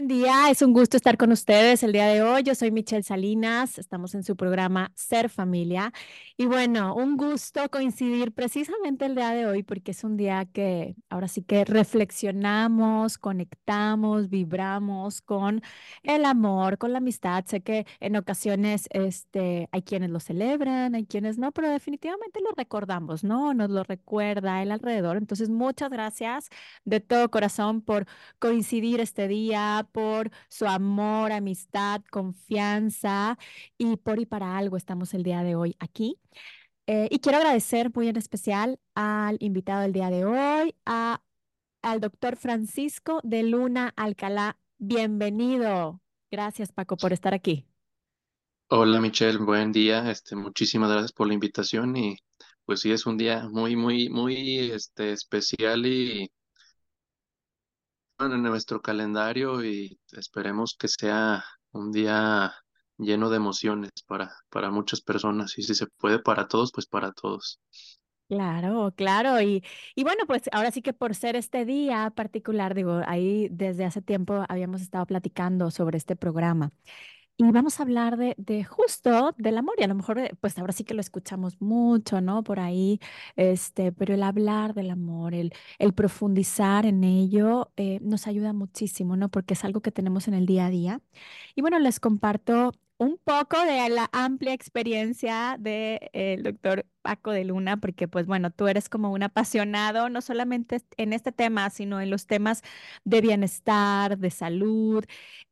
Buen día, es un gusto estar con ustedes el día de hoy. Yo soy Michelle Salinas, estamos en su programa Ser Familia. Y bueno, un gusto coincidir precisamente el día de hoy porque es un día que ahora sí que reflexionamos, conectamos, vibramos con el amor, con la amistad. Sé que en ocasiones este, hay quienes lo celebran, hay quienes no, pero definitivamente lo recordamos, ¿no? Nos lo recuerda el alrededor. Entonces, muchas gracias de todo corazón por coincidir este día por su amor, amistad, confianza y por y para algo estamos el día de hoy aquí. Eh, y quiero agradecer muy en especial al invitado del día de hoy, a, al doctor Francisco de Luna Alcalá. Bienvenido. Gracias, Paco, por estar aquí. Hola Michelle, buen día. Este, muchísimas gracias por la invitación y pues sí es un día muy, muy, muy este, especial y en nuestro calendario y esperemos que sea un día lleno de emociones para, para muchas personas y si se puede para todos, pues para todos. Claro, claro. Y, y bueno, pues ahora sí que por ser este día particular, digo, ahí desde hace tiempo habíamos estado platicando sobre este programa. Y vamos a hablar de, de, justo del amor y a lo mejor eh, pues ahora sí que lo escuchamos mucho, ¿no? Por ahí, este, pero el hablar del amor, el, el profundizar en ello eh, nos ayuda muchísimo, ¿no? Porque es algo que tenemos en el día a día. Y bueno, les comparto un poco de la amplia experiencia del de, doctor Paco de Luna, porque pues bueno, tú eres como un apasionado, no solamente en este tema, sino en los temas de bienestar, de salud.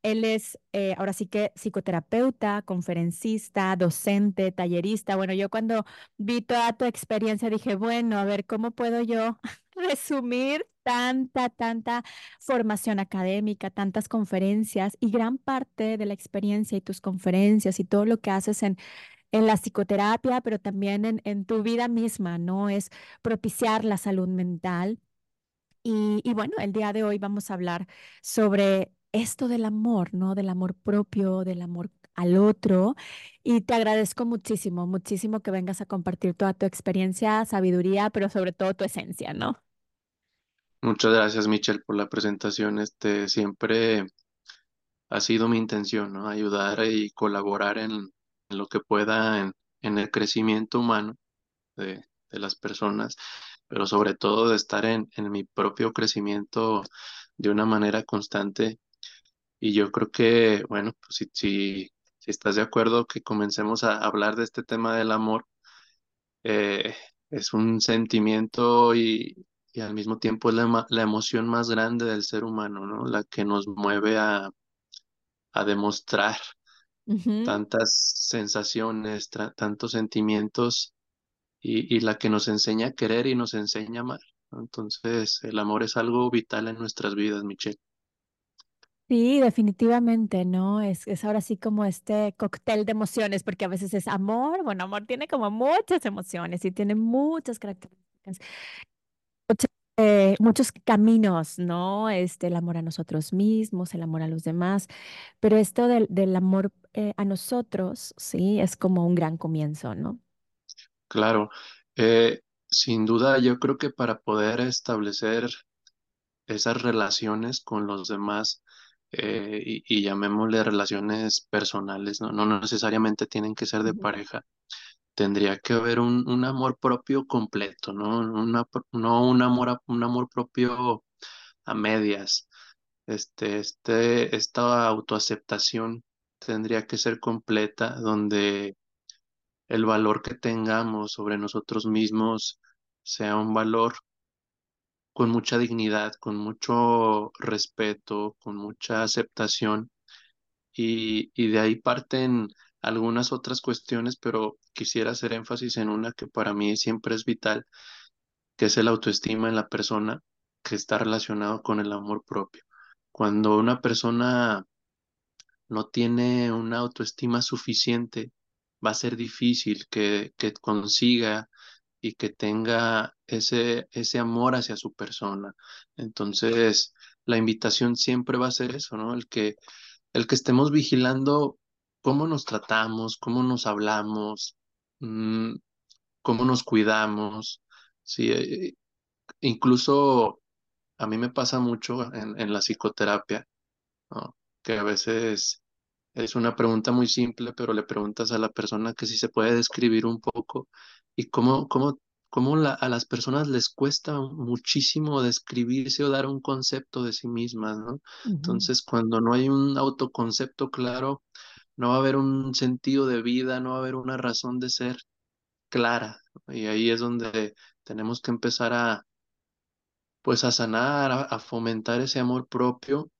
Él es eh, ahora sí que psicoterapeuta, conferencista, docente, tallerista. Bueno, yo cuando vi toda tu experiencia dije, bueno, a ver, ¿cómo puedo yo resumir tanta, tanta formación académica, tantas conferencias y gran parte de la experiencia y tus conferencias y todo lo que haces en, en la psicoterapia, pero también en, en tu vida misma, ¿no? Es propiciar la salud mental. Y, y bueno, el día de hoy vamos a hablar sobre esto del amor, ¿no? Del amor propio, del amor al otro. Y te agradezco muchísimo, muchísimo que vengas a compartir toda tu experiencia, sabiduría, pero sobre todo tu esencia, ¿no? Muchas gracias, Michelle, por la presentación. Este, siempre ha sido mi intención, ¿no? Ayudar y colaborar en, en lo que pueda en, en, el crecimiento humano de, de, las personas, pero sobre todo de estar en, en mi propio crecimiento de una manera constante. Y yo creo que, bueno, pues si, si, si estás de acuerdo que comencemos a hablar de este tema del amor, eh, es un sentimiento y, y al mismo tiempo es la, la, emoción más grande del ser humano, ¿no? La que nos mueve a, a demostrar uh -huh. tantas sensaciones, tantos sentimientos y, y, la que nos enseña a querer y nos enseña a amar. Entonces, el amor es algo vital en nuestras vidas, Michelle. Sí, definitivamente, ¿no? Es, es ahora sí como este cóctel de emociones, porque a veces es amor, bueno, amor tiene como muchas emociones y tiene muchas características muchos, eh, muchos caminos, ¿no? Este, el amor a nosotros mismos, el amor a los demás, pero esto del, del amor eh, a nosotros, sí, es como un gran comienzo, ¿no? Claro, eh, sin duda yo creo que para poder establecer esas relaciones con los demás, y, y, llamémosle relaciones personales, ¿no? no necesariamente tienen que ser de pareja, tendría que haber un, un amor propio completo, ¿no? Una, no un amor, un amor propio a medias. Este, este, esta autoaceptación tendría que ser completa, donde el valor que tengamos sobre nosotros mismos sea un valor con mucha dignidad, con mucho respeto, con mucha aceptación, y, y de ahí parten algunas otras cuestiones, pero quisiera hacer énfasis en una que para mí siempre es vital, que es el autoestima en la persona que está relacionado con el amor propio. Cuando una persona no tiene una autoestima suficiente, va a ser difícil que, que consiga y que tenga ese, ese amor hacia su persona. Entonces, la invitación siempre va a ser eso, ¿no? El que, el que estemos vigilando cómo nos tratamos, cómo nos hablamos, mmm, cómo nos cuidamos. Sí, eh, incluso a mí me pasa mucho en, en la psicoterapia, ¿no? que a veces es una pregunta muy simple, pero le preguntas a la persona que si se puede describir un poco y cómo, cómo, cómo la- a las personas les cuesta muchísimo describirse o dar un concepto de sí mismas. Entonces, cuando no hay un autoconcepto claro, no va a haber un sentido de vida, no va a haber una razón de ser clara. Y ahí es donde tenemos que empezar a, pues, a sanar, a, a fomentar ese amor propio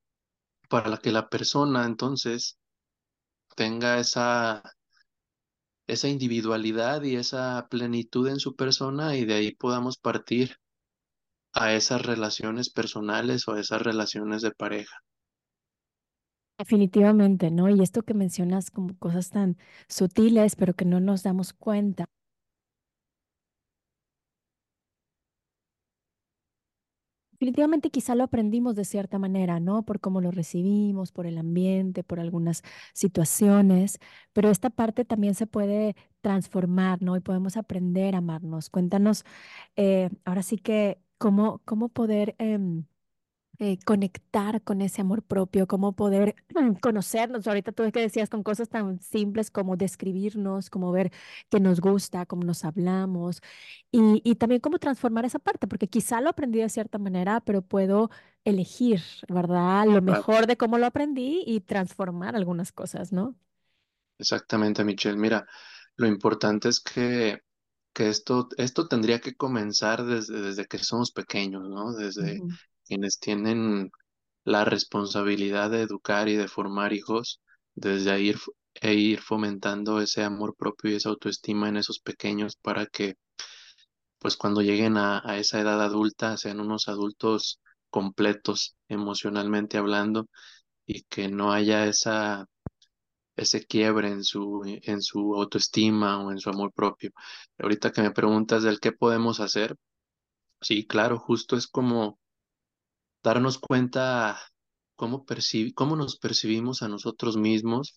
para que la persona entonces tenga esa, esa individualidad y esa plenitud en su persona y de ahí podamos partir a esas relaciones personales o a esas relaciones de pareja. Definitivamente, ¿no? Y esto que mencionas como cosas tan sutiles, pero que no nos damos cuenta. Definitivamente quizá lo aprendimos de cierta manera, ¿no? Por cómo lo recibimos, por el ambiente, por algunas situaciones, pero esta parte también se puede transformar, ¿no? Y podemos aprender a amarnos. Cuéntanos, eh, ahora sí que, ¿cómo, cómo poder... em, eh, conectar con ese amor propio, cómo poder conocernos. Ahorita tú que decías con cosas tan simples como describirnos, como ver qué nos gusta, cómo nos hablamos y, y también cómo transformar esa parte, porque quizá lo aprendí de cierta manera, pero puedo elegir, ¿verdad? Lo mejor de cómo lo aprendí y transformar algunas cosas, ¿no? Exactamente, Michelle. Mira, lo importante es que, que esto, esto tendría que comenzar desde, desde que somos pequeños, ¿no? Desde. Quienes tienen la responsabilidad de educar y de formar hijos, desde ahí e ir fomentando ese amor propio y esa autoestima en esos pequeños para que, pues cuando lleguen a, a esa edad adulta, sean unos adultos completos emocionalmente hablando y que no haya esa ese quiebre en su, en su autoestima o en su amor propio. Ahorita que me preguntas del qué podemos hacer, sí, claro, justo es como darnos cuenta cómo cómo nos percibimos a nosotros mismos.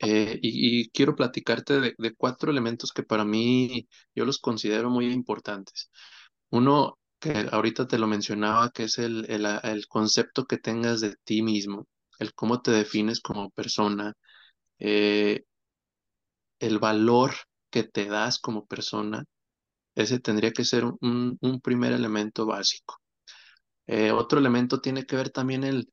eh, y, quiero platicarte de, cuatro elementos que para mí yo los considero muy importantes. Uno, que ahorita te lo mencionaba, que es el, el, el concepto que tengas de ti mismo, el cómo te defines como persona, eh, el valor que te das como persona, ese tendría que ser un, un primer elemento básico. Eh, otro elemento tiene que ver también el,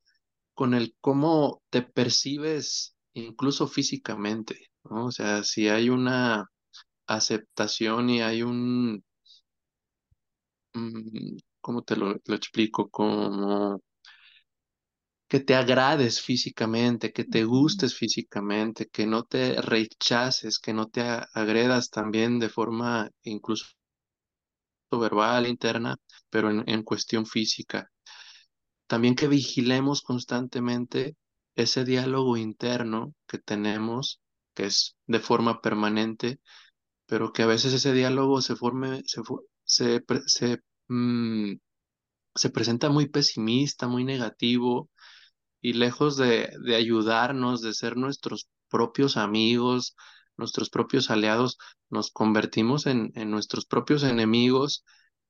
con el cómo te percibes incluso físicamente, ¿no? O sea, si hay una aceptación y hay un, mm, ¿cómo te lo, lo explico? Como que te agrades físicamente, que te gustes físicamente, que no te rechaces, que no te agredas también de forma incluso verbal, interna, pero en, en cuestión física. También que vigilemos constantemente ese diálogo interno que tenemos, que es de forma permanente, pero que a veces ese diálogo se forme, se, se, se, mm, se presenta muy pesimista, muy negativo, y lejos de, de ayudarnos, de ser nuestros propios amigos, nuestros propios aliados, nos convertimos en, en nuestros propios enemigos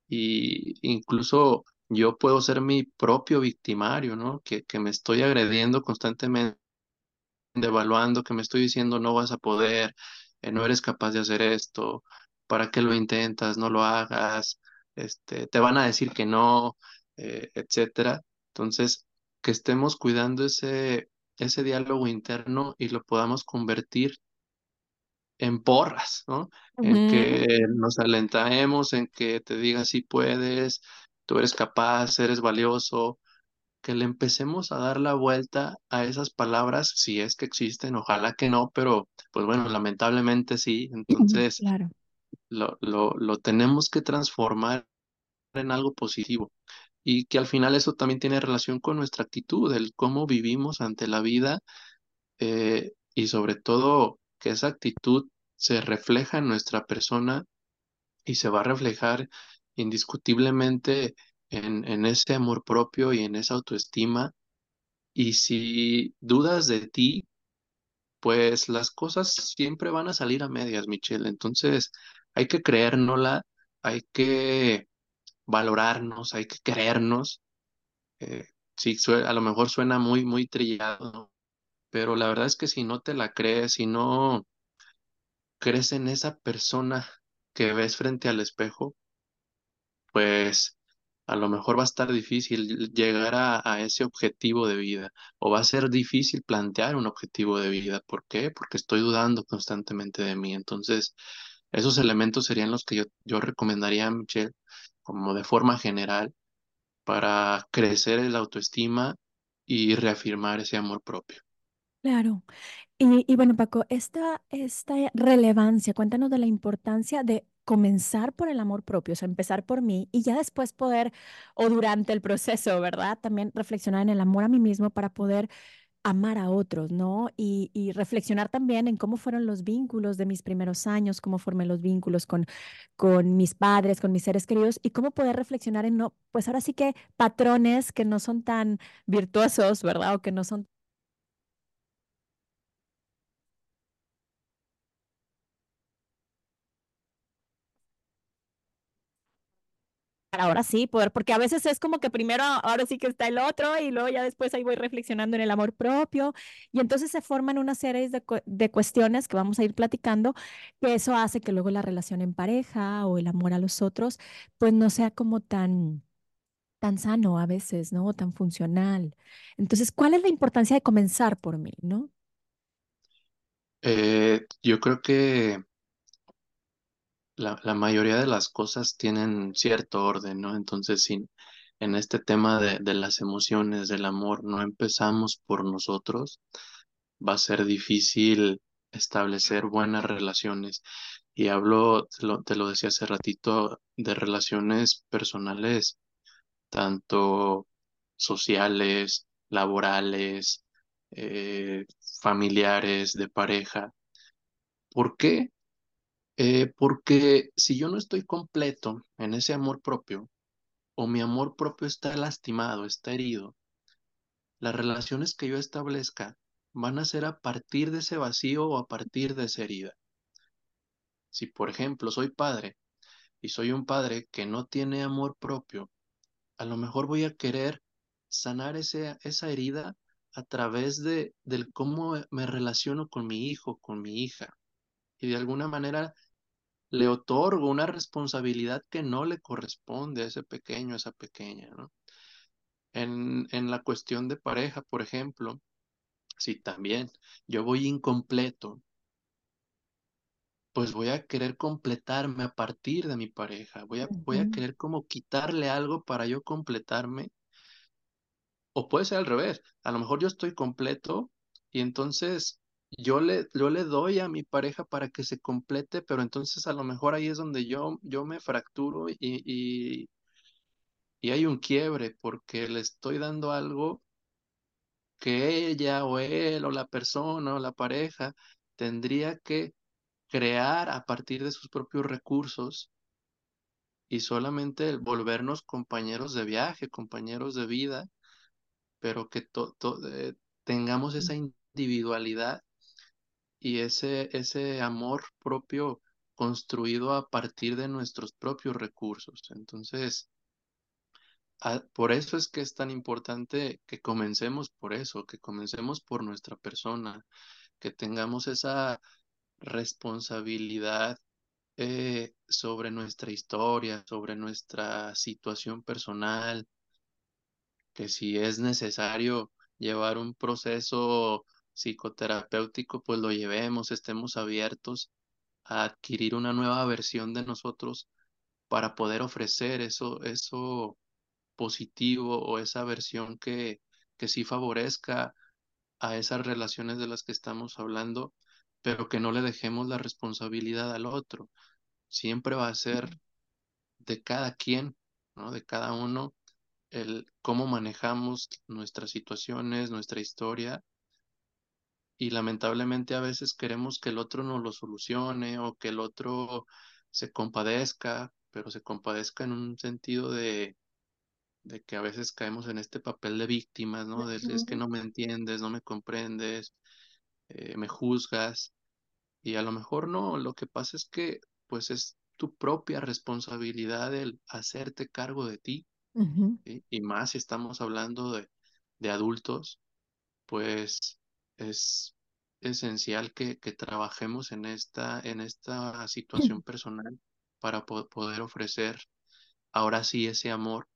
y incluso yo puedo ser mi propio victimario, ¿no? Que, que me estoy agrediendo constantemente, evaluando, que me estoy diciendo no vas a poder, eh, no eres capaz de hacer esto, ¿para qué lo intentas? No lo hagas, este, te van a decir que no, eh, etcétera. Entonces, que estemos cuidando ese, ese diálogo interno y lo podamos convertir en porras, ¿no? En que nos alentemos, en que te diga si puedes, tú eres capaz, eres valioso, que le empecemos a dar la vuelta a esas palabras, si es que existen, ojalá que no, pero pues bueno, lamentablemente sí, entonces Claro. lo, lo, lo tenemos que transformar en algo positivo y que al final eso también tiene relación con nuestra actitud, el cómo vivimos ante la vida eh, y sobre todo que esa actitud se refleja en nuestra persona y se va a reflejar indiscutiblemente en, en ese amor propio y en esa autoestima. Y si dudas de ti, pues las cosas siempre van a salir a medias, Michelle. Entonces hay que creérnosla, hay que valorarnos, hay que querernos. Eh, sí, a lo mejor suena muy, muy trillado. Pero la verdad es que si no te la crees, si no crees en esa persona que ves frente al espejo, pues a lo mejor va a estar difícil llegar a, a ese objetivo de vida o va a ser difícil plantear un objetivo de vida. ¿Por qué? Porque estoy dudando constantemente de mí. Entonces, esos elementos serían los que yo, yo recomendaría a Michelle como de forma general para crecer el autoestima y reafirmar ese amor propio. Claro. Y, y bueno, Paco, esta, esta relevancia, cuéntanos de la importancia de comenzar por el amor propio, o sea, empezar por mí y ya después poder, o durante el proceso, ¿verdad? También reflexionar en el amor a mí mismo para poder amar a otros, ¿no? Y, y reflexionar también en cómo fueron los vínculos de mis primeros años, cómo formé los vínculos con, con mis padres, con mis seres queridos y cómo poder reflexionar en, no, pues ahora sí que patrones que no son tan virtuosos, ¿verdad? O que no son ahora sí poder, porque a veces es como que primero ahora sí que está el otro y luego ya después ahí voy reflexionando en el amor propio y entonces se forman una serie de, de cuestiones que vamos a ir platicando, que eso hace que luego la relación en pareja o el amor a los otros pues no sea como tan tan sano a veces, ¿no? O tan funcional. Entonces, ¿cuál es la importancia de comenzar por mí, ¿no? Eh, yo creo que la, la mayoría de las cosas tienen cierto orden, ¿no? Entonces, si en este tema de, de las emociones, del amor, no empezamos por nosotros, va a ser difícil establecer buenas relaciones. Y hablo, te lo, te lo decía hace ratito, de relaciones personales, tanto sociales, laborales, eh, familiares, de pareja. ¿Por qué? Eh, porque si yo no estoy completo en ese amor propio, o mi amor propio está lastimado, está herido, las relaciones que yo establezca van a ser a partir de ese vacío o a partir de esa herida. Si, por ejemplo, soy padre y soy un padre que no tiene amor propio, a lo mejor voy a querer sanar ese, esa herida a través de del cómo me relaciono con mi hijo, con mi hija. Y de alguna manera le otorgo una responsabilidad que no le corresponde a ese pequeño, a esa pequeña, ¿no? En, en la cuestión de pareja, por ejemplo, si también yo voy incompleto, pues voy a querer completarme a partir de mi pareja, voy a, voy a querer como quitarle algo para yo completarme, o puede ser al revés, a lo mejor yo estoy completo y entonces yo le, yo le doy a mi pareja para que se complete, pero entonces a lo mejor ahí es donde yo, yo me fracturo y, y, y hay un quiebre porque le estoy dando algo que ella o él o la persona o la pareja tendría que crear a partir de sus propios recursos y solamente el volvernos compañeros de viaje, compañeros de vida, pero que to- to- eh, tengamos esa individualidad y ese, ese amor propio construido a partir de nuestros propios recursos. Entonces, a- por eso es que es tan importante que comencemos por eso, que comencemos por nuestra persona, que tengamos esa responsabilidad eh, sobre nuestra historia, sobre nuestra situación personal, que si es necesario llevar un proceso psicoterapéutico, pues lo llevemos, estemos abiertos a adquirir una nueva versión de nosotros para poder ofrecer eso, eso positivo o esa versión que, que sí favorezca a esas relaciones de las que estamos hablando, pero que no le dejemos la responsabilidad al otro. Siempre va a ser de cada quien, ¿no? De cada uno, el cómo manejamos nuestras situaciones, nuestra historia, y lamentablemente a veces queremos que el otro nos lo solucione o que el otro se compadezca, pero se compadezca en un sentido de, de que a veces caemos en este papel de víctimas, ¿no? De, es que no me entiendes, no me comprendes, eh, me juzgas, y a lo mejor no, lo que pasa es que pues es tu propia responsabilidad el hacerte cargo de ti. Y más si estamos hablando de, de adultos, pues es esencial que, que trabajemos en esta, en esta situación personal para po- poder ofrecer ahora sí ese amor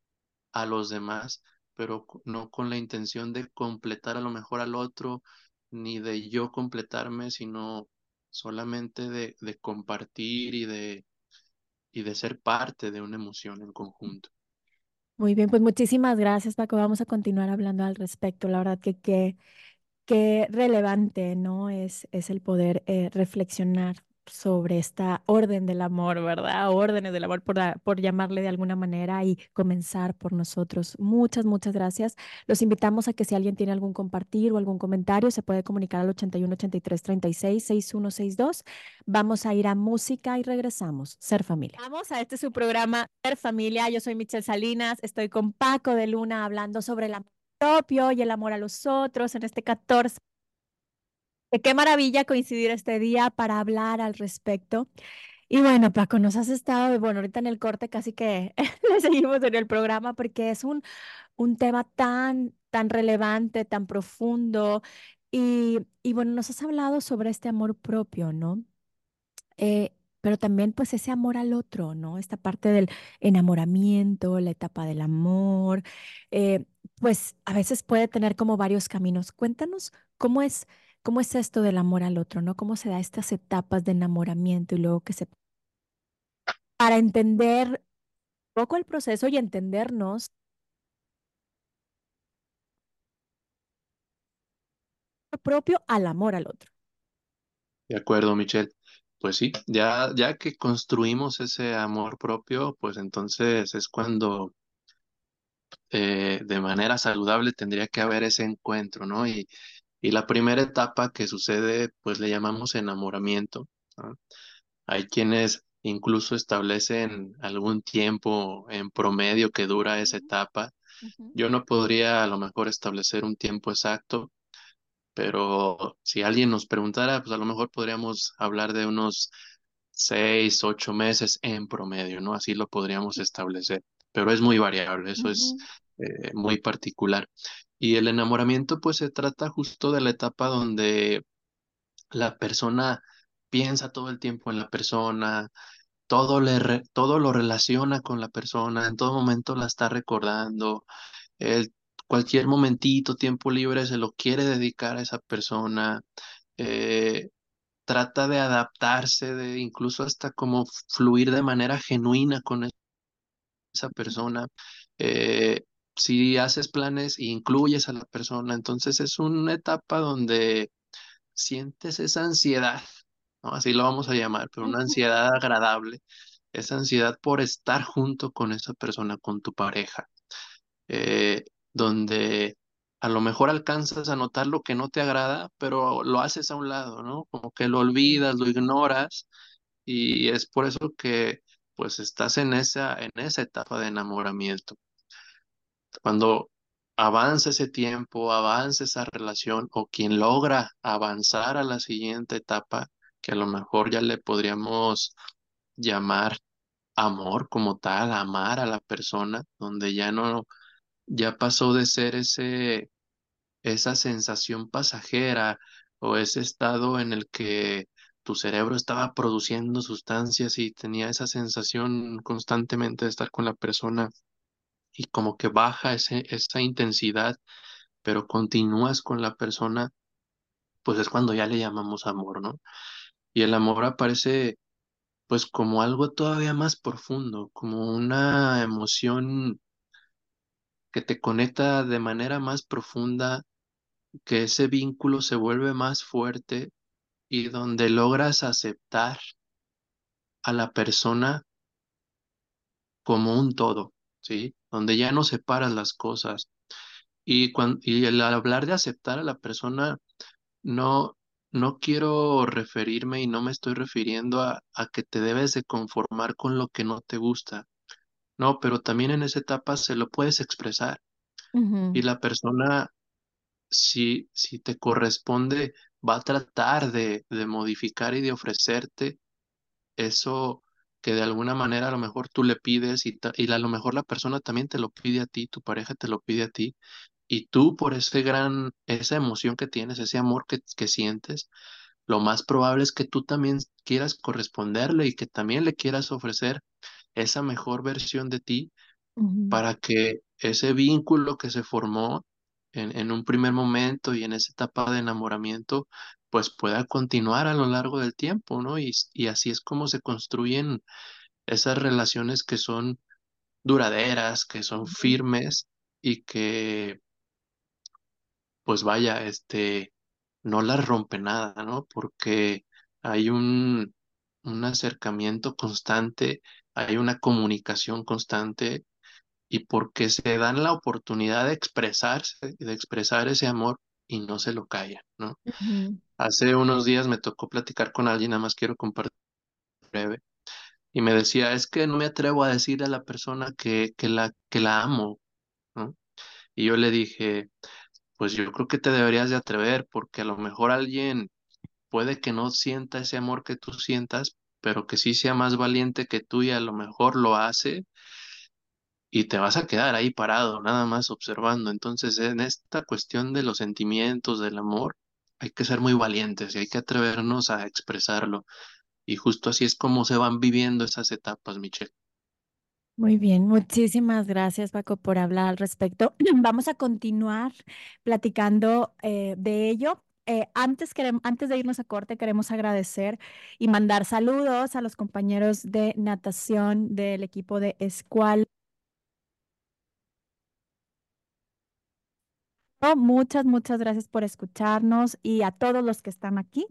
a los demás, pero no con la intención de completar a lo mejor al otro, ni de yo completarme, sino solamente de, de compartir y de, y de ser parte de una emoción en conjunto. Muy bien, pues muchísimas gracias, Paco. Vamos a continuar hablando al respecto. La verdad que qué, qué relevante, ¿no? Es, es el poder eh, reflexionar sobre esta orden del amor, ¿verdad? Órdenes del amor, por, la- por llamarle de alguna manera y comenzar por nosotros. Muchas, muchas gracias. Los invitamos a que si alguien tiene algún compartir o algún comentario, se puede comunicar al 81 83 36 6162. Vamos a ir a música y regresamos. Ser familia. Vamos a este su programa Ser familia. Yo soy Michelle Salinas. Estoy con Paco de Luna hablando sobre amor propio y el amor a los otros en este 14. Eh, Qué maravilla coincidir este día para hablar al respecto. Y bueno, Paco, nos has estado, bueno, ahorita en el corte casi que le seguimos en el programa porque es un, un tema tan, tan relevante, tan profundo. Y, y bueno, nos has hablado sobre este amor propio, ¿no? eh, pero también pues ese amor al otro, ¿no? Esta parte del enamoramiento, la etapa del amor, eh, pues a veces puede tener como varios caminos. Cuéntanos cómo es, cómo es esto del amor al otro, ¿no? ¿Cómo se da estas etapas de enamoramiento y luego que se... Para entender un poco el proceso y entendernos propio al amor al otro. De acuerdo, Michelle. Pues sí, ya, ya que construimos ese amor propio, pues entonces es cuando eh, de manera saludable tendría que haber ese encuentro, ¿no? Y, y la primera etapa que sucede, pues le llamamos enamoramiento, ¿no? Hay quienes incluso establecen algún tiempo en promedio que dura esa etapa. Yo no podría a lo mejor establecer un tiempo exacto, pero si alguien nos preguntara, pues a lo mejor podríamos hablar de unos seis, ocho meses en promedio, ¿no? Así lo podríamos establecer, pero es muy variable, eso es eh, muy particular. Y el enamoramiento, pues se trata justo de la etapa donde la persona piensa todo el tiempo en la persona, todo, le re- todo lo relaciona con la persona, en todo momento la está recordando, él, cualquier momentito, tiempo libre, se lo quiere dedicar a esa persona. eh, trata de adaptarse, de incluso hasta como fluir de manera genuina con esa persona. Eh, si haces planes, incluyes a la persona, entonces es una etapa donde sientes esa ansiedad, ¿no? Así lo vamos a llamar, pero una ansiedad agradable, esa ansiedad por estar junto con esa persona, con tu pareja, eh, donde a lo mejor alcanzas a notar lo que no te agrada, pero lo haces a un lado, ¿no? Como que lo olvidas, lo ignoras y es por eso que pues estás en esa, en esa etapa de enamoramiento. Cuando avanza ese tiempo, avanza esa relación o quien logra avanzar a la siguiente etapa, que a lo mejor ya le podríamos llamar amor como tal, amar a la persona, donde ya no, ya pasó de ser ese, esa sensación pasajera o ese estado en el que tu cerebro estaba produciendo sustancias y tenía esa sensación constantemente de estar con la persona y como que baja ese, esa intensidad, pero continúas con la persona, pues es cuando ya le llamamos amor, ¿no? Y el amor aparece pues como algo todavía más profundo, como una emoción que te conecta de manera más profunda, que ese vínculo se vuelve más fuerte y donde logras aceptar a la persona como un todo, ¿sí? Donde ya no separas las cosas. Y, cuando, y el hablar de aceptar a la persona, no, no quiero referirme y no me estoy refiriendo a, a que te debes de conformar con lo que no te gusta. No, pero también en esa etapa se lo puedes expresar y la persona, si, si te corresponde, va a tratar de, de modificar y de ofrecerte eso que de alguna manera a lo mejor tú le pides y, ta- y a lo mejor la persona también te lo pide a ti, tu pareja te lo pide a ti y tú por ese gran, esa emoción que tienes, ese amor que, que sientes, lo más probable es que tú también quieras corresponderle y que también le quieras ofrecer esa mejor versión de ti para que ese vínculo que se formó en, en un primer momento y en esa etapa de enamoramiento, pues pueda continuar a lo largo del tiempo, ¿no? Y, y así es como se construyen esas relaciones que son duraderas, que son firmes y que, pues vaya, este, no las rompe nada, ¿no? Porque hay un, un acercamiento constante, hay una comunicación constante y porque se dan la oportunidad de expresarse, de expresar ese amor y no se lo callan, ¿no? Hace unos días me tocó platicar con alguien, nada más quiero compartir breve, y me decía, es que no me atrevo a decirle a la persona que, que la, que la amo, ¿no? Y yo le dije, pues yo creo que te deberías de atrever, porque a lo mejor alguien puede que no sienta ese amor que tú sientas, pero que sí sea más valiente que tú y a lo mejor lo hace y te vas a quedar ahí parado, nada más observando. Entonces, en esta cuestión de los sentimientos, del amor, hay que ser muy valientes y hay que atrevernos a expresarlo. Y justo así es como se van viviendo esas etapas, Michelle. Muy bien, muchísimas gracias Paco por hablar al respecto. Vamos a continuar platicando eh, de ello. Eh, antes, querem- antes de irnos a corte, queremos agradecer y mandar saludos a los compañeros de natación del equipo de Escual. Muchas, muchas gracias por escucharnos y a todos los que están aquí.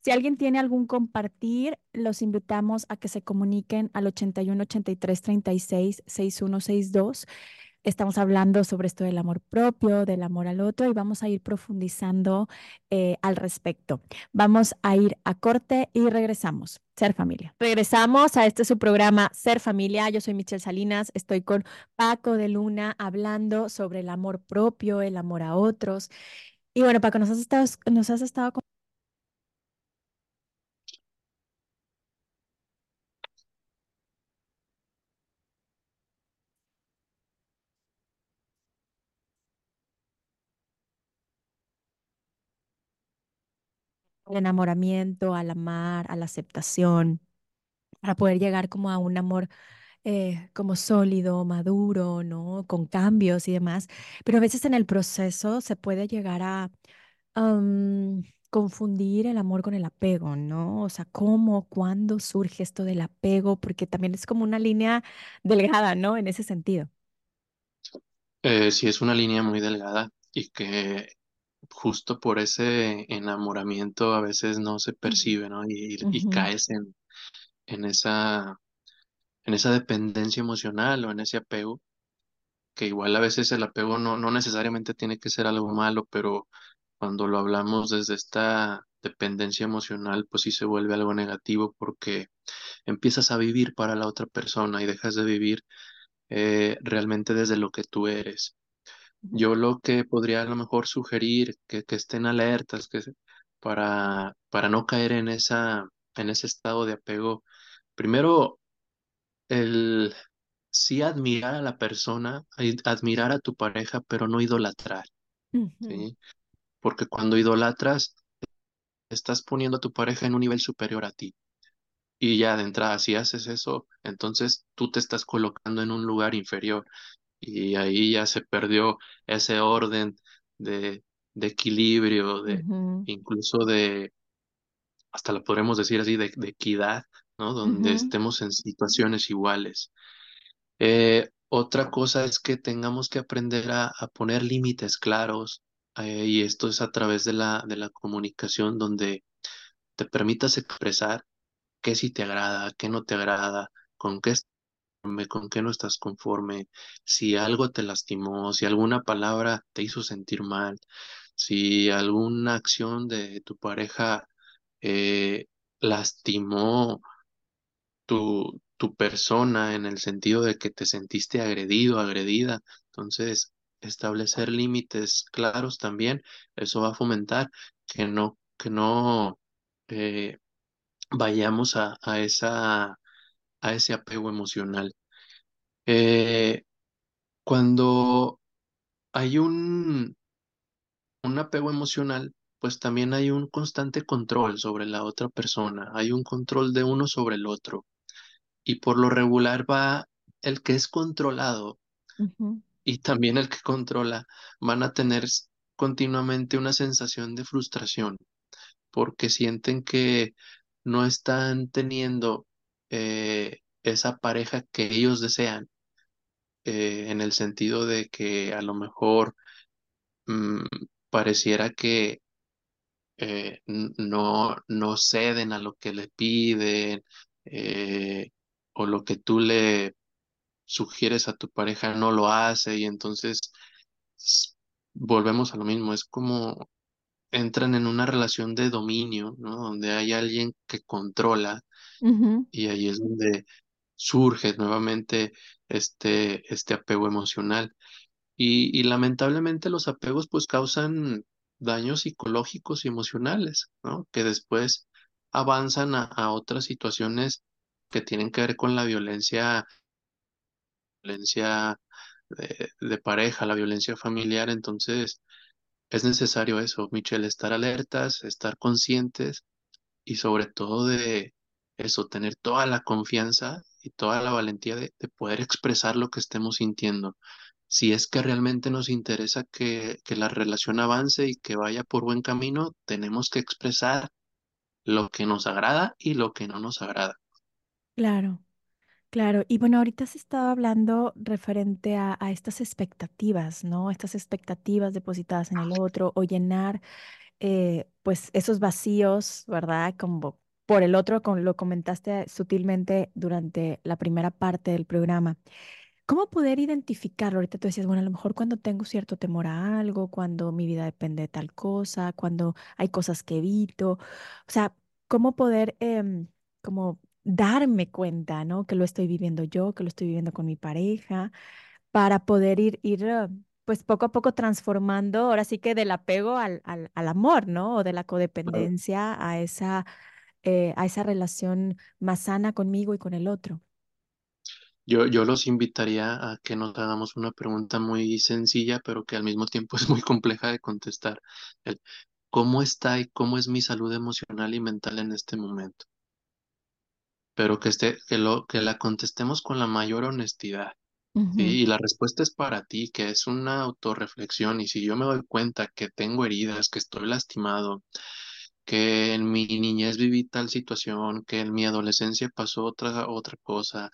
Si alguien tiene algún compartir, los invitamos a que se comuniquen al 81 83 36 6162 Estamos hablando sobre esto del amor propio, del amor al otro y vamos a ir profundizando eh, al respecto. Vamos a ir a corte y regresamos. Ser familia. Regresamos a este su programa Ser familia. Yo soy Michelle Salinas. Estoy con Paco de Luna hablando sobre el amor propio, el amor a otros. Y bueno, Paco, nos has estado, nos has estado el enamoramiento, al amar, a la aceptación, para poder llegar como a un amor eh, como sólido, maduro, ¿no? Con cambios y demás. Pero a veces en el proceso se puede llegar a confundir el amor con el apego, ¿no? O sea, ¿cómo, cuándo surge esto del apego? Porque también es como una línea delgada, ¿no? En ese sentido. Eh, sí, es una línea muy delgada y que justo por ese enamoramiento a veces no se percibe, ¿no? Y, y caes en, en esa, en esa dependencia emocional o en ese apego, que igual a veces el apego no, no necesariamente tiene que ser algo malo, pero cuando lo hablamos desde esta dependencia emocional, pues sí se vuelve algo negativo porque empiezas a vivir para la otra persona y dejas de vivir eh, realmente desde lo que tú eres. Yo lo que podría a lo mejor sugerir que, que estén alertas que para, para no caer en esa, en ese estado de apego. Primero, el sí admirar a la persona, admirar a tu pareja, pero no idolatrar. Porque cuando idolatras, estás poniendo a tu pareja en un nivel superior a ti. Y ya de entrada, si haces eso, entonces tú te estás colocando en un lugar inferior. Y ahí ya se perdió ese orden de, de equilibrio, de incluso de, hasta lo podremos decir así, de, de equidad, ¿no? Donde estemos en situaciones iguales. Eh, otra cosa es que tengamos que aprender a, a poner límites claros, eh, y esto es a través de la, de la comunicación, donde te permitas expresar qué sí te agrada, qué no te agrada, con qué con qué no estás conforme, si algo te lastimó, si alguna palabra te hizo sentir mal, si alguna acción de tu pareja eh, lastimó tu, tu persona en el sentido de que te sentiste agredido, agredida. Entonces, establecer límites claros también, eso va a fomentar que no, que no eh, vayamos a, a esa, a ese apego emocional. Eh, Cuando hay un, un apego emocional, pues también hay un constante control sobre la otra persona, hay un control de uno sobre el otro. Y por lo regular va el que es controlado y también el que controla, van a tener continuamente una sensación de frustración porque sienten que no están teniendo eh, esa pareja que ellos desean, eh, en el sentido de que a lo mejor mm, pareciera que eh, no, no ceden a lo que le piden o lo que tú le sugieres a tu pareja no lo hace y entonces volvemos a lo mismo, es como entran en una relación de dominio, ¿no? Donde hay alguien que controla y ahí es donde surge nuevamente este, este apego emocional. Y, lamentablemente los apegos pues causan daños psicológicos y emocionales, ¿no? Que después avanzan a, otras situaciones que tienen que ver con la violencia, violencia de pareja, la violencia familiar. Entonces es necesario eso, Michelle, estar alertas, estar conscientes y sobre todo de eso, tener toda la confianza y toda la valentía de, de poder expresar lo que estemos sintiendo. Si es que realmente nos interesa que, que la relación avance y que vaya por buen camino, tenemos que expresar lo que nos agrada y lo que no nos agrada. Claro. Claro, y bueno, ahorita se estaba hablando referente a, a estas expectativas, ¿no? Estas expectativas depositadas en el otro o llenar, eh, pues, esos vacíos, ¿verdad? Como por el otro, lo comentaste sutilmente durante la primera parte del programa. ¿Cómo poder identificarlo? Ahorita tú decías, bueno, a lo mejor cuando tengo cierto temor a algo, cuando mi vida depende de tal cosa, cuando hay cosas que evito. O sea, ¿cómo poder em, como darme cuenta, ¿no? Que lo estoy viviendo yo, que lo estoy viviendo con mi pareja, para poder ir, ir eh, pues poco a poco transformando, ahora sí que del apego al, al, al amor, ¿no? O de la codependencia a esa, eh, a esa relación más sana conmigo y con el otro. Yo, yo los invitaría a que nos hagamos una pregunta muy sencilla, pero que al mismo tiempo es muy compleja de contestar. El, ¿cómo está y cómo es mi salud emocional y mental en este momento? Pero que esté, que lo, que la contestemos con la mayor honestidad. Sí, y la respuesta es para ti, que es una autorreflexión. Y si yo me doy cuenta que tengo heridas, que estoy lastimado, que en mi niñez viví tal situación, que en mi adolescencia pasó otra, otra cosa,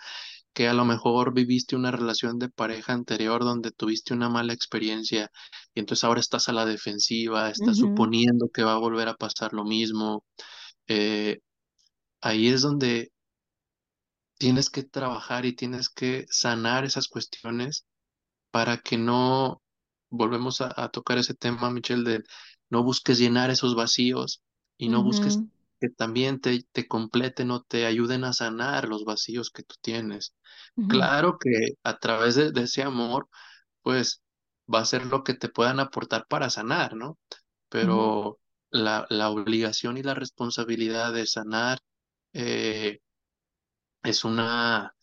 que a lo mejor viviste una relación de pareja anterior donde tuviste una mala experiencia y entonces ahora estás a la defensiva, estás suponiendo que va a volver a pasar lo mismo. eh, ahí es donde tienes que trabajar y tienes que sanar esas cuestiones para que no, volvemos a, a tocar ese tema, Michelle, de no busques llenar esos vacíos y no busques que también te, te completen o te ayuden a sanar los vacíos que tú tienes. Claro que a través de, de ese amor, pues va a ser lo que te puedan aportar para sanar, ¿no? Pero la, la obligación y la responsabilidad de sanar eh, es una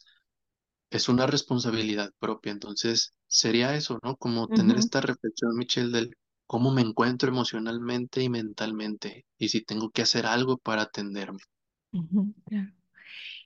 es una responsabilidad propia. Entonces, sería eso, ¿no? Como tener esta reflexión, Michelle, del cómo me encuentro emocionalmente y mentalmente y si tengo que hacer algo para atenderme.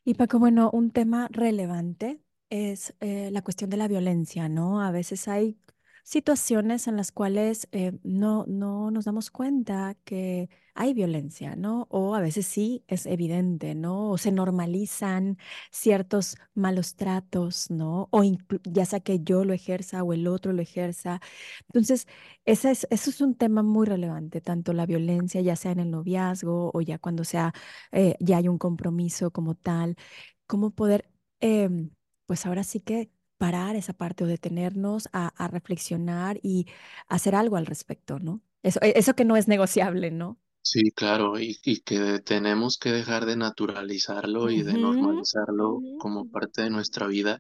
Y Paco, bueno, un tema relevante es eh, la cuestión de la violencia, ¿no? A veces hay situaciones en las cuales eh, no, no nos damos cuenta que hay violencia, ¿no? O a veces sí es evidente, ¿no? O se normalizan ciertos malos tratos, ¿no? O ya sea que yo lo ejerza o el otro lo ejerza. Entonces, ese es, eso es un tema muy relevante, tanto la violencia, ya sea en el noviazgo o ya cuando sea, eh, ya hay un compromiso como tal cómo poder, em, pues ahora sí que parar esa parte o detenernos a, a reflexionar y hacer algo al respecto, ¿no? Eso, e- eso que no es negociable, ¿no? Sí, claro, y, y que tenemos que dejar de naturalizarlo y de normalizarlo como parte de nuestra vida.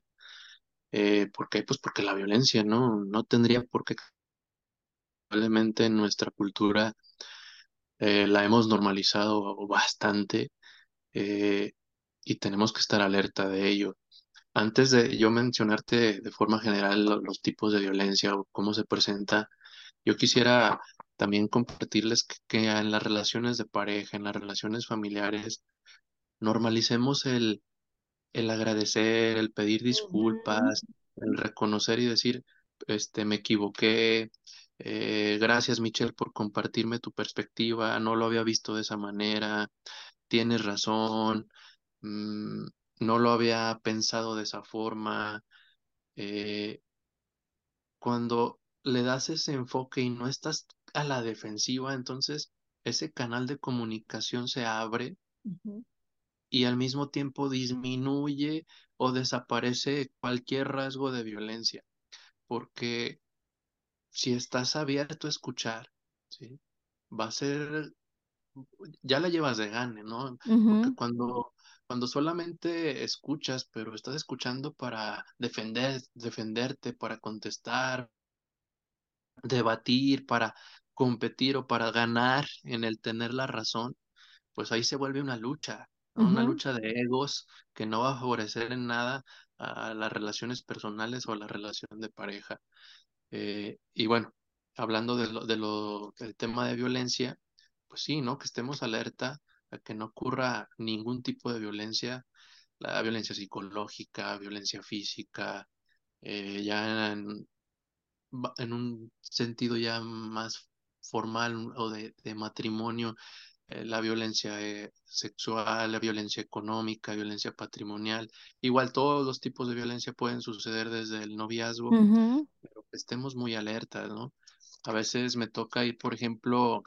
Eh, ¿por qué? Pues porque la violencia no, no tendría por qué, probablemente en nuestra cultura eh, la hemos normalizado bastante eh, y tenemos que estar alerta de ello. Antes de yo mencionarte de forma general lo- los tipos de violencia o cómo se presenta, yo quisiera también compartirles que, que en las relaciones de pareja, en las relaciones familiares, normalicemos el, el agradecer, el pedir disculpas, el reconocer y decir, este, me equivoqué, eh, gracias Michelle por compartirme tu perspectiva, no lo había visto de esa manera, tienes razón, mm, no lo había pensado de esa forma. eh, cuando le das ese enfoque y no estás a la defensiva, entonces ese canal de comunicación se abre y al mismo tiempo disminuye o desaparece cualquier rasgo de violencia, porque si estás abierto a escuchar, ¿sí? Va a ser, ya la llevas de gane, ¿no? Porque cuando, cuando solamente escuchas, pero estás escuchando para defender, defenderte, para contestar, debatir, para competir o para ganar en el tener la razón, pues ahí se vuelve una lucha, ¿no? Una lucha de egos que no va a favorecer en nada a las relaciones personales o a la relación de pareja. Eh, y bueno, hablando de lo, de lo, del tema de violencia, pues sí, ¿no? Que estemos alerta a que no ocurra ningún tipo de violencia, la violencia psicológica, violencia física, eh, ya en, un sentido ya más formal o de, de matrimonio, eh, la violencia eh, sexual, la violencia económica, violencia patrimonial. Igual todos los tipos de violencia pueden suceder desde el noviazgo, ujú, pero estemos muy alertas, ¿no? A veces me toca ir, por ejemplo,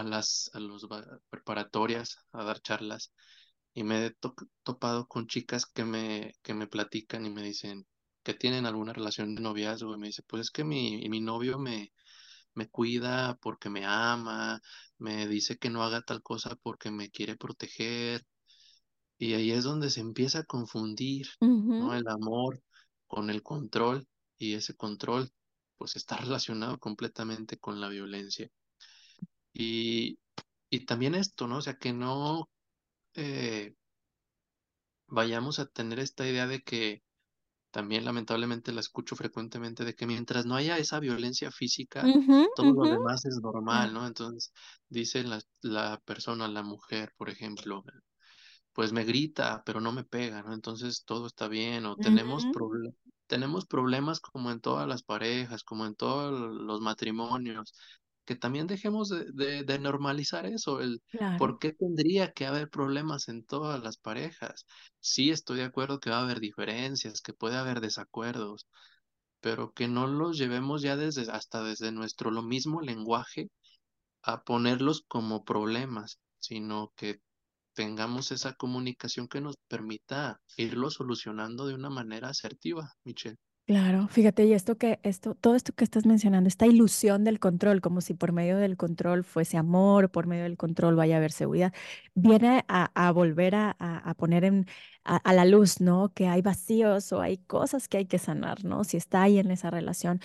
a las a los preparatorias a dar charlas y me he to- topado con chicas que me, que me platican y me dicen que tienen alguna relación de noviazgo y me dice, pues es que mi, mi novio me, me cuida porque me ama, me dice que no haga tal cosa porque me quiere proteger y ahí es donde se empieza a confundir, ¿no? El amor con el control y ese control pues está relacionado completamente con la violencia. Y, y también esto, ¿no? O sea, que no eh, vayamos a tener esta idea de que también lamentablemente la escucho frecuentemente, de que mientras no haya esa violencia física, todo lo demás es normal, ¿no? Entonces, dice la, la persona, la mujer, por ejemplo, pues me grita, pero no me pega, ¿no? Entonces todo está bien, o tenemos proble- tenemos problemas como en todas las parejas, como en todos los matrimonios, que también dejemos de, de, de normalizar eso, el claro, por qué tendría que haber problemas en todas las parejas. Sí, estoy de acuerdo que va a haber diferencias, que puede haber desacuerdos, pero que no los llevemos ya desde, hasta desde nuestro lo mismo lenguaje a ponerlos como problemas, sino que tengamos esa comunicación que nos permita irlo solucionando de una manera asertiva, Michelle. Claro. Fíjate, y esto que, esto, todo esto que estás mencionando, esta ilusión del control, como si por medio del control fuese amor, por medio del control vaya a haber seguridad, viene a, volver a, a- poner en, a, la luz, ¿no? Que hay vacíos o hay cosas que hay que sanar, ¿no? Si está ahí en esa relación.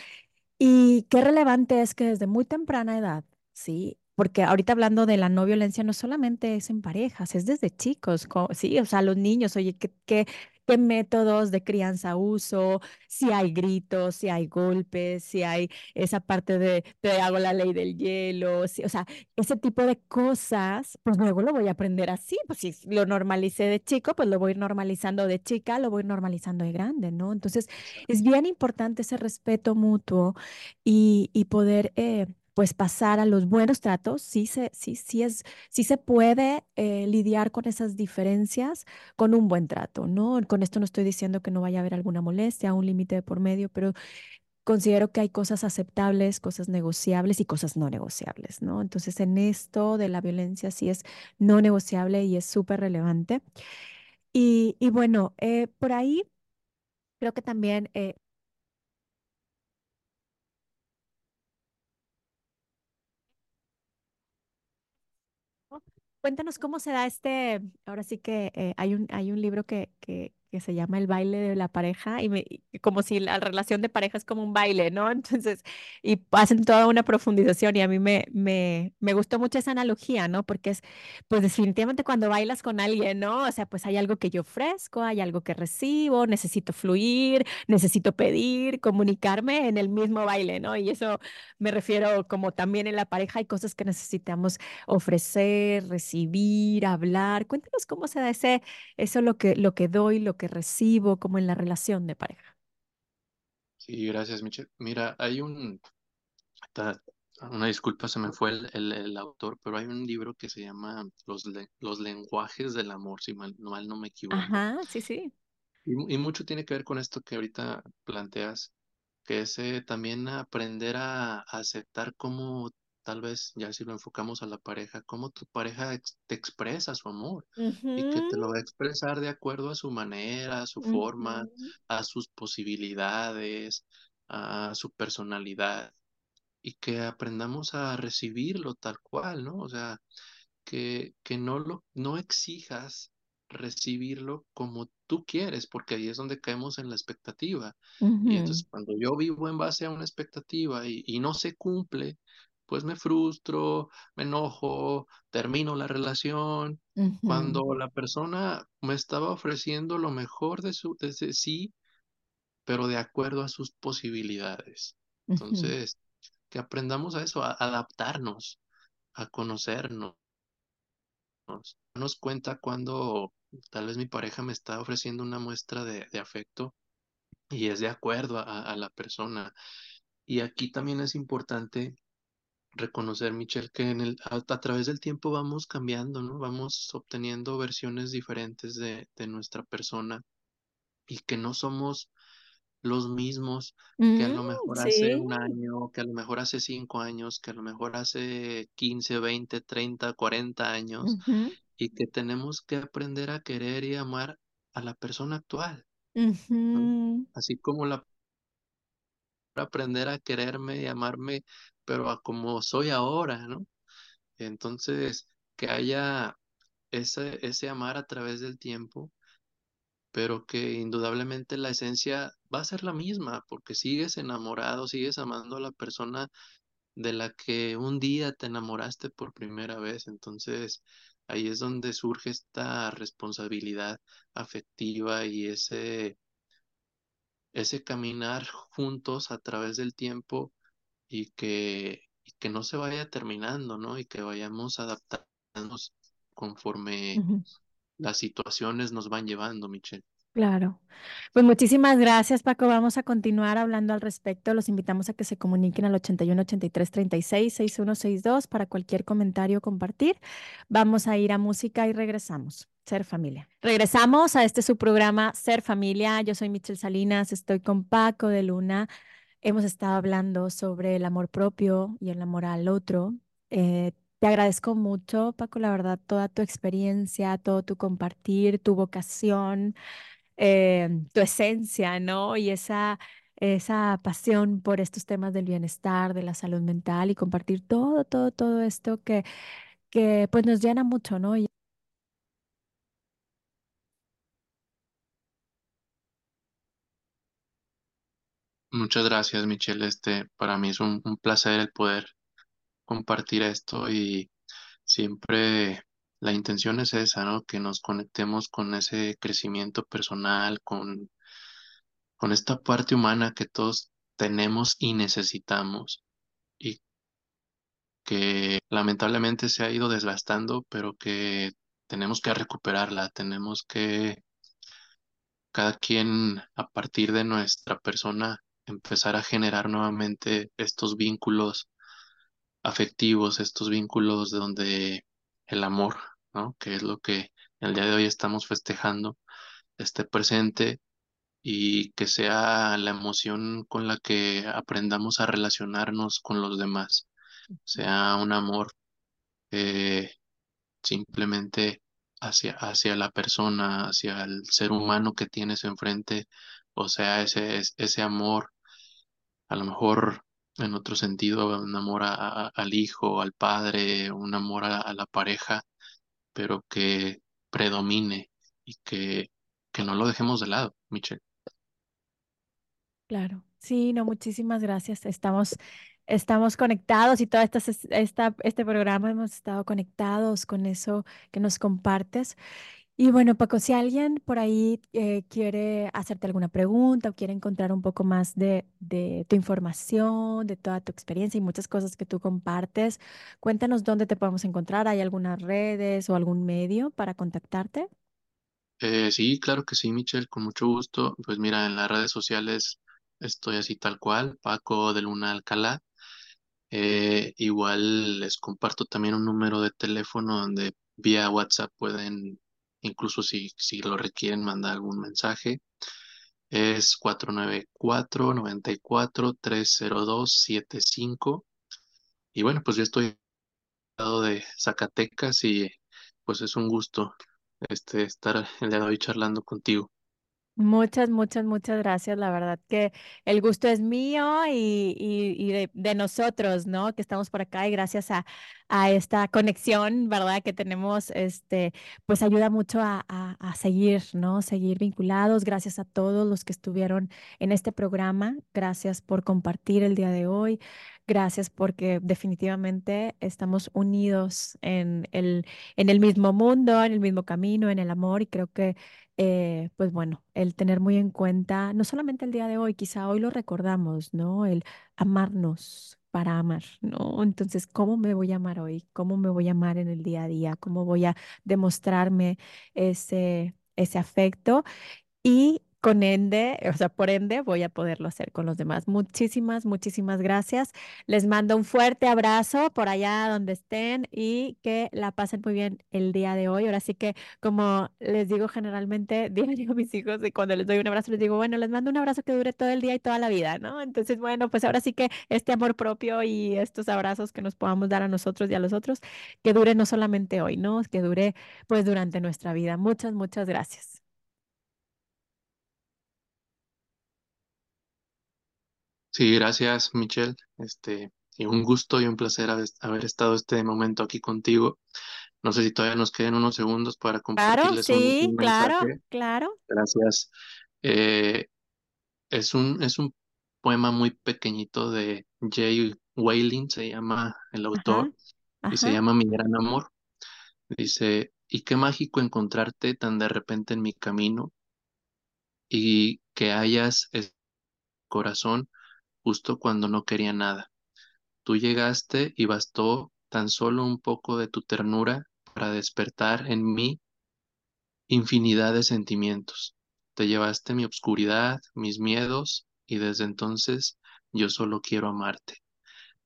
Y qué relevante es que desde muy temprana edad, ¿sí? Porque ahorita hablando de la no violencia, no solamente es en parejas, es desde chicos, co- sí, o sea, los niños, oye, ¿qué, qué, qué métodos de crianza uso? Si hay gritos, si hay golpes, si hay esa parte de te hago la ley del hielo, si- o sea, ese tipo de cosas, pues luego lo voy a aprender así, pues si lo normalicé de chico, pues lo voy normalizando de chica, lo voy normalizando de grande, ¿no? Entonces, es bien importante ese respeto mutuo y, y poder eh, pues pasar a los buenos tratos. Sí se, sí, sí es, sí se puede eh, lidiar con esas diferencias con un buen trato, ¿no? Con esto no estoy diciendo que no vaya a haber alguna molestia, un límite de por medio, pero considero que hay cosas aceptables, cosas negociables y cosas no negociables, ¿no? Entonces, en esto de la violencia sí es no negociable y es súper relevante. Y, y bueno, eh, por ahí creo que también... eh, Cuéntanos cómo se da este, ahora sí que eh, hay un, hay un libro que, que, que se llama el baile de la pareja y, me, como si la relación de pareja es como un baile, ¿no? Entonces, y hacen toda una profundización y a mí me, me, me gustó mucho esa analogía, ¿no? Porque es, pues definitivamente cuando bailas con alguien, ¿no? O sea, pues hay algo que yo ofrezco, hay algo que recibo, necesito fluir, necesito pedir, comunicarme en el mismo baile, ¿no? Y eso me refiero como también en la pareja hay cosas que necesitamos ofrecer, recibir, hablar. Cuéntanos cómo se da ese, eso lo que, lo que doy, lo que recibo, como en la relación de pareja. Sí, gracias, Michelle. Mira, hay un, una disculpa, se me fue el, el, el autor, pero hay un libro que se llama Los, le- Los lenguajes del amor, si mal, mal no me equivoco. Ajá, sí, sí. Y, mu- y mucho tiene que ver con esto que ahorita planteas, que es eh, también aprender a, a aceptar cómo, tal vez, ya si lo enfocamos a la pareja, cómo tu pareja ex- te expresa su amor y que te lo va a expresar de acuerdo a su manera, a su forma, ujú, a sus posibilidades, a su personalidad y que aprendamos a recibirlo tal cual, ¿no? O sea, que, que no lo, no exijas recibirlo como tú quieres, porque ahí es donde caemos en la expectativa. Y ujú, entonces cuando yo vivo en base a una expectativa y, y no se cumple, pues me frustro, me enojo, termino la relación. Cuando la persona me estaba ofreciendo lo mejor de su, de sí, pero de acuerdo a sus posibilidades. Entonces, que aprendamos a eso, a adaptarnos, a conocernos, darnos cuenta cuando tal vez mi pareja me está ofreciendo una muestra de, de afecto y es de acuerdo a, a la persona. Y aquí también es importante reconocer, Michelle, que en el, a, a través del tiempo vamos cambiando, ¿no? Vamos obteniendo versiones diferentes de, de nuestra persona y que no somos los mismos que a Mm, lo mejor hace un año, que a lo mejor hace cinco años, que a lo mejor hace 15 20 30 40 años, y que tenemos que aprender a querer y amar a la persona actual, Así como la aprender a quererme y amarme, pero a como soy ahora, ¿no? Entonces, que haya ese, ese amar a través del tiempo, pero que indudablemente la esencia va a ser la misma, porque sigues enamorado, sigues amando a la persona de la que un día te enamoraste por primera vez. Entonces, ahí es donde surge esta responsabilidad afectiva y ese, ese caminar juntos a través del tiempo y que, y que no se vaya terminando, ¿no? Y que vayamos adaptándonos conforme las situaciones nos van llevando, Michelle. Claro. Pues muchísimas gracias, Paco. Vamos a continuar hablando al respecto. Los invitamos a que se comuniquen al 81 83 36 6162 para cualquier comentario o compartir. Vamos a ir a música y regresamos. Ser familia. Regresamos a este su programa Ser familia. Yo soy Michelle Salinas, estoy con Paco de Luna. Hemos estado hablando sobre el amor propio y el amor al otro. Eh, te agradezco mucho, Paco, la verdad, toda tu experiencia, todo tu compartir, tu vocación eh, tu esencia, ¿no? Y esa, esa pasión por estos temas del bienestar, de la salud mental y compartir todo, todo, todo esto que, que pues nos llena mucho, ¿no? Muchas gracias, Michelle. Este, para mí es un, placer el poder compartir esto y siempre la intención es esa, ¿no? Que nos conectemos con ese crecimiento personal, con, con esta parte humana que todos tenemos y necesitamos y que lamentablemente se ha ido desgastando, pero que tenemos que recuperarla, tenemos que cada quien a partir de nuestra persona empezar a generar nuevamente estos vínculos afectivos, estos vínculos donde el amor, ¿no? Que es lo que el día de hoy estamos festejando, esté presente y que sea la emoción con la que aprendamos a relacionarnos con los demás, sea un amor eh, simplemente hacia, hacia la persona, hacia el ser humano que tienes enfrente, o sea, ese, ese amor a lo mejor en otro sentido, un amor a- al hijo, al padre, un amor a, la pareja, pero que predomine y que, que no lo dejemos de lado, Michelle. Claro. Sí, no, muchísimas gracias. Estamos, estamos conectados y todo esta, esta, este programa hemos estado conectados con eso que nos compartes. Y bueno, Paco, si alguien por ahí eh, quiere hacerte alguna pregunta o quiere encontrar un poco más de, de tu información, de toda tu experiencia y muchas cosas que tú compartes, cuéntanos dónde te podemos encontrar. ¿Hay algunas redes o algún medio para contactarte? Eh, sí, claro que sí, Michelle, con mucho gusto. Pues mira, en las redes sociales estoy así tal cual, Paco de Luna Alcalá. Eh, igual les comparto también un número de teléfono donde vía WhatsApp pueden, incluso si, si lo requieren, mandar algún mensaje. Es cuatro nueve cuatro noventa y bueno, pues yo estoy lado de Zacatecas y pues es un gusto este, estar el día de hoy charlando contigo. Muchas, muchas, muchas gracias. La verdad que el gusto es mío y, y- y de, nosotros, ¿no? Que estamos por acá y gracias a, a esta conexión, ¿verdad? Que tenemos, este, pues ayuda mucho a, a, a seguir, ¿no? Seguir vinculados. Gracias a todos los que estuvieron en este programa. Gracias por compartir el día de hoy. Gracias porque definitivamente estamos unidos en el, en el mismo mundo, en el mismo camino, en el amor y creo que eh, pues bueno, el tener muy en cuenta, no solamente el día de hoy, quizá hoy lo recordamos, ¿no? El amarnos para amar, ¿no? Entonces, ¿cómo me voy a amar hoy? ¿Cómo me voy a amar en el día a día? ¿Cómo voy a demostrarme ese, ese afecto? y con ende, o sea, por ende, voy a poderlo hacer con los demás. Muchísimas, muchísimas gracias. Les mando un fuerte abrazo por allá donde estén y que la pasen muy bien el día de hoy. Ahora sí que, como les digo generalmente, digo mis hijos y cuando les doy un abrazo, les digo, bueno, les mando un abrazo que dure todo el día y toda la vida, ¿no? Entonces, bueno, pues ahora sí que este amor propio y estos abrazos que nos podamos dar a nosotros y a los otros, que dure no solamente hoy, ¿no? Que dure pues durante nuestra vida. Muchas, muchas gracias. Sí, gracias, Michelle. Este, y un gusto y un placer haber, estado este momento aquí contigo. No sé si todavía nos quedan unos segundos para Claro, compartirles un, sí, un claro, mensaje. claro. Gracias. Eh, es un, es un poema muy pequeñito de Jay Wailing, se llama el Ajá, autor, y se llama Mi Gran Amor. Dice, y qué mágico encontrarte tan de repente en mi camino y que hayas el corazón justo cuando no quería nada. Tú llegaste y bastó tan solo un poco de tu ternura para despertar en mí infinidad de sentimientos. Te llevaste mi obscuridad, mis miedos, y desde entonces yo solo quiero amarte.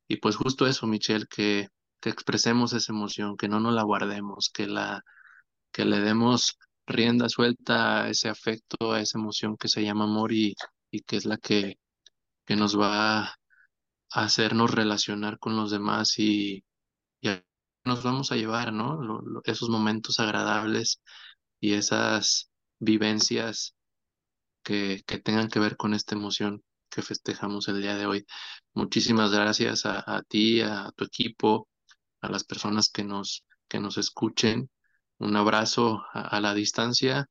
Y pues justo eso, Michelle, que, que expresemos esa emoción, que no nos la guardemos, que la, que le demos rienda suelta a ese afecto, a esa emoción que se llama amor y, y que es la que, que nos va a hacernos relacionar con los demás y y nos vamos a llevar, ¿no? Esos momentos agradables y esas vivencias que, tengan que ver con esta emoción que festejamos el día de hoy. Muchísimas gracias a, ti, a tu equipo, a las personas que nos, que nos escuchen. Un abrazo a la distancia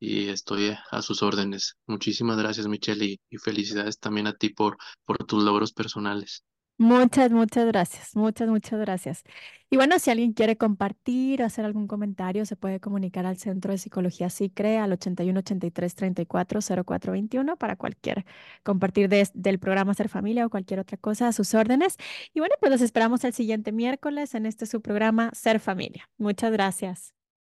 y estoy a sus órdenes. Muchísimas gracias, Michelle, y, felicidades también a ti por, por tus logros personales. Muchas, muchas gracias. Muchas, muchas gracias. Y bueno, si alguien quiere compartir o hacer algún comentario, se puede comunicar al Centro de Psicología SICRE al 81 83 34 04 21 para cualquier compartir de- del programa Ser Familia o cualquier otra cosa a sus órdenes. Y bueno, pues los esperamos el siguiente miércoles en este su programa Ser Familia. Muchas gracias.